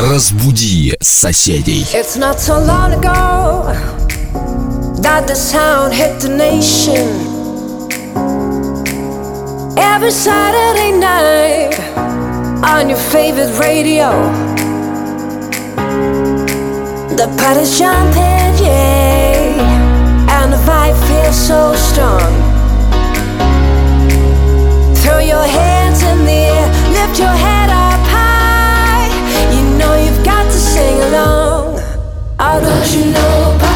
Разбуди соседей. It's not so long ago that the sound hit the nation. Every Saturday night on your favorite radio. The party's jumping, yeah, and the vibe feels so strong. Throw your hands in the air, lift your head up sing along. Oh, don't you know?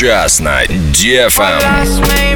Сейчас на DFM.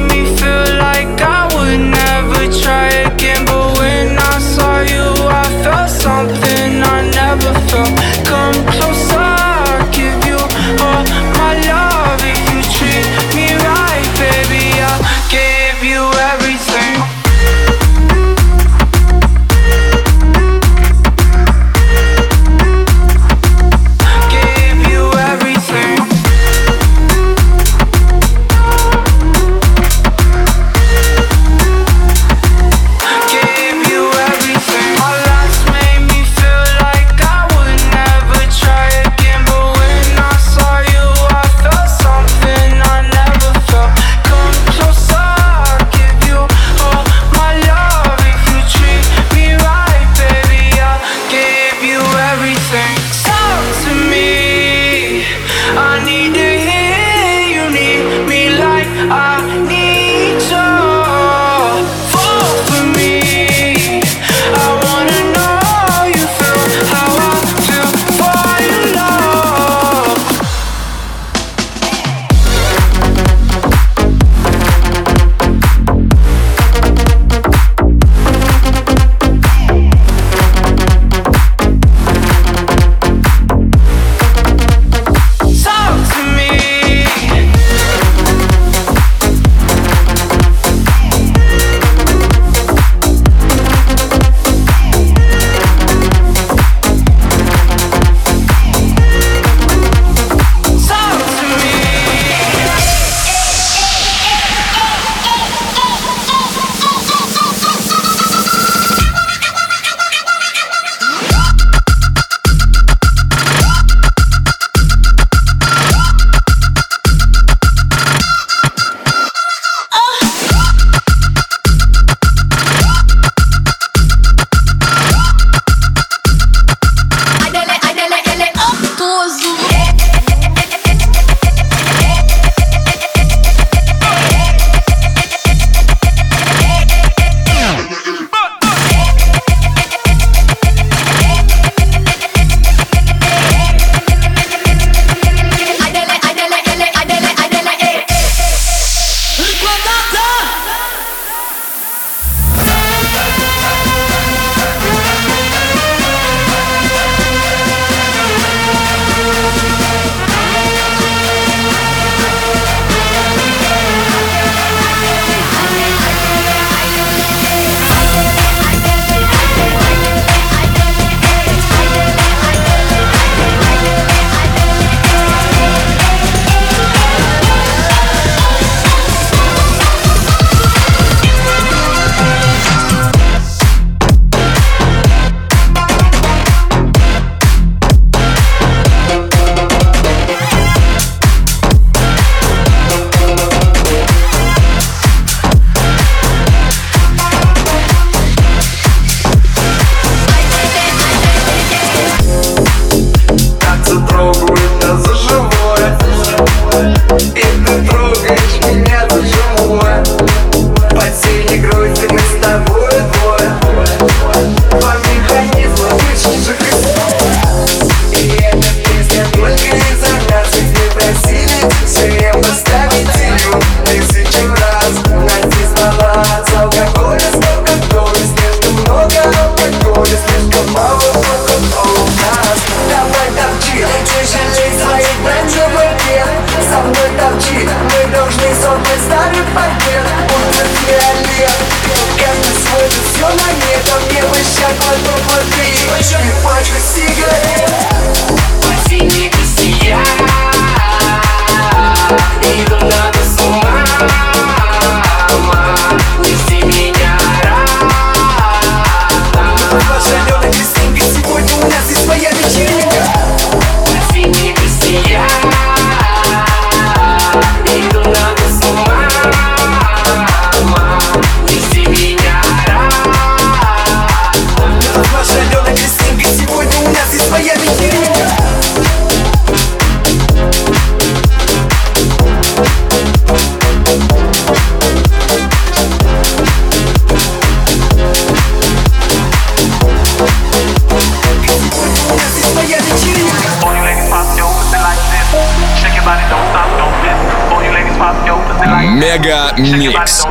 Мега Микс.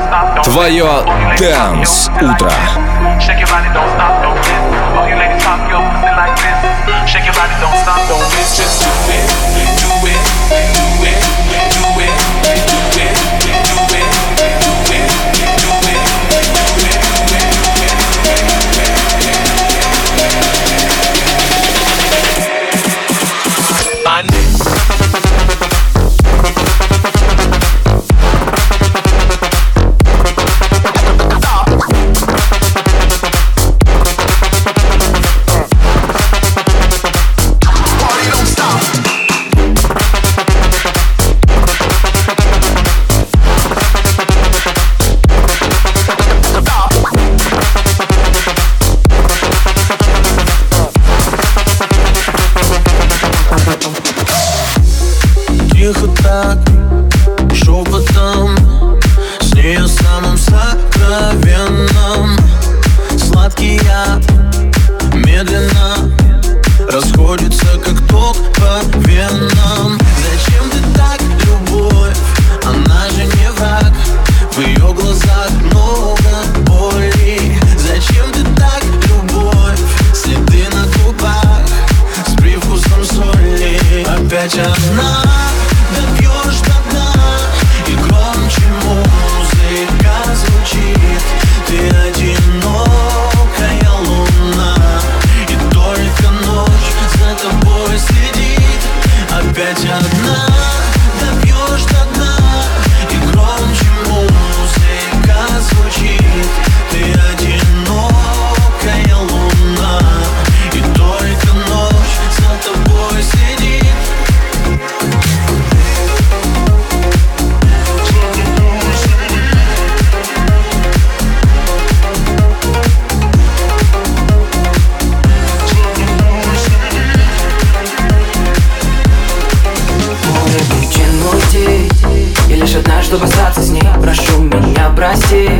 Твое Дэнс Утро. Shake your body, don't stop, don't miss. All you ladies pop your pussy like this. Shake your body, don't stop, don't miss. Just do it. образец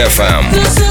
DFM.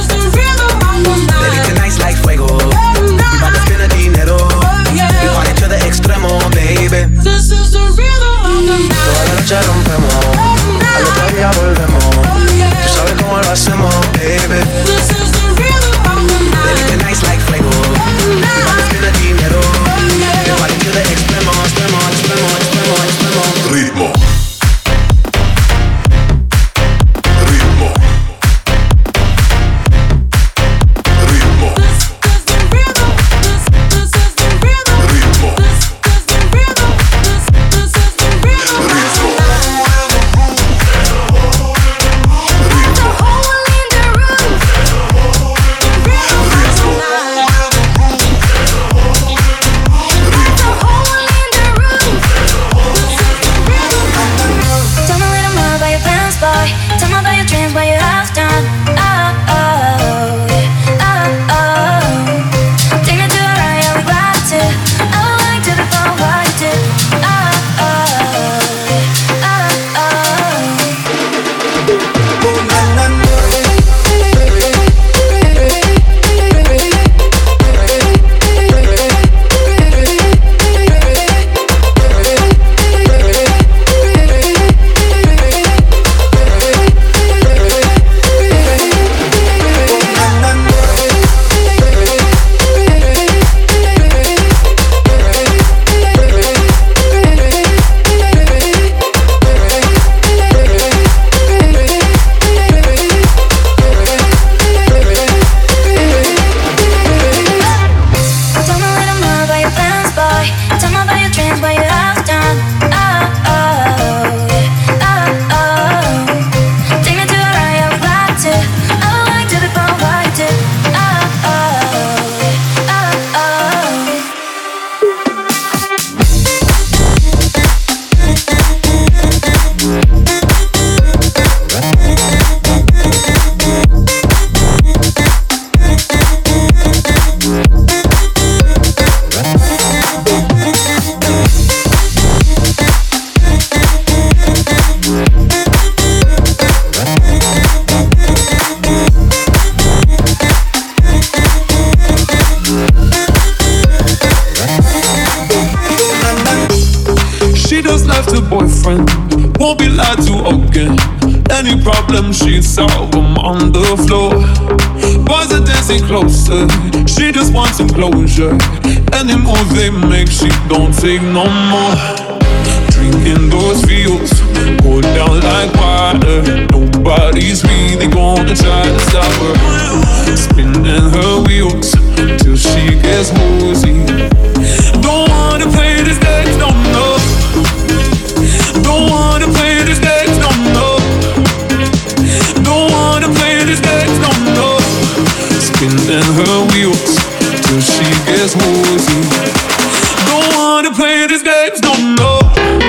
Just left her boyfriend, won't be lied to again. Any problem she solve them on the floor. Boys are dancing closer, she just wants some closure. Any move they make, she don't take no more. Drinking those fields, go down like water. Nobody's really gonna try to stop her. Spinning her wheels till she gets woozy. Don't wanna play this game, no, no. Spinning her wheels till she gets woozy. Don't wanna play these games, no, no.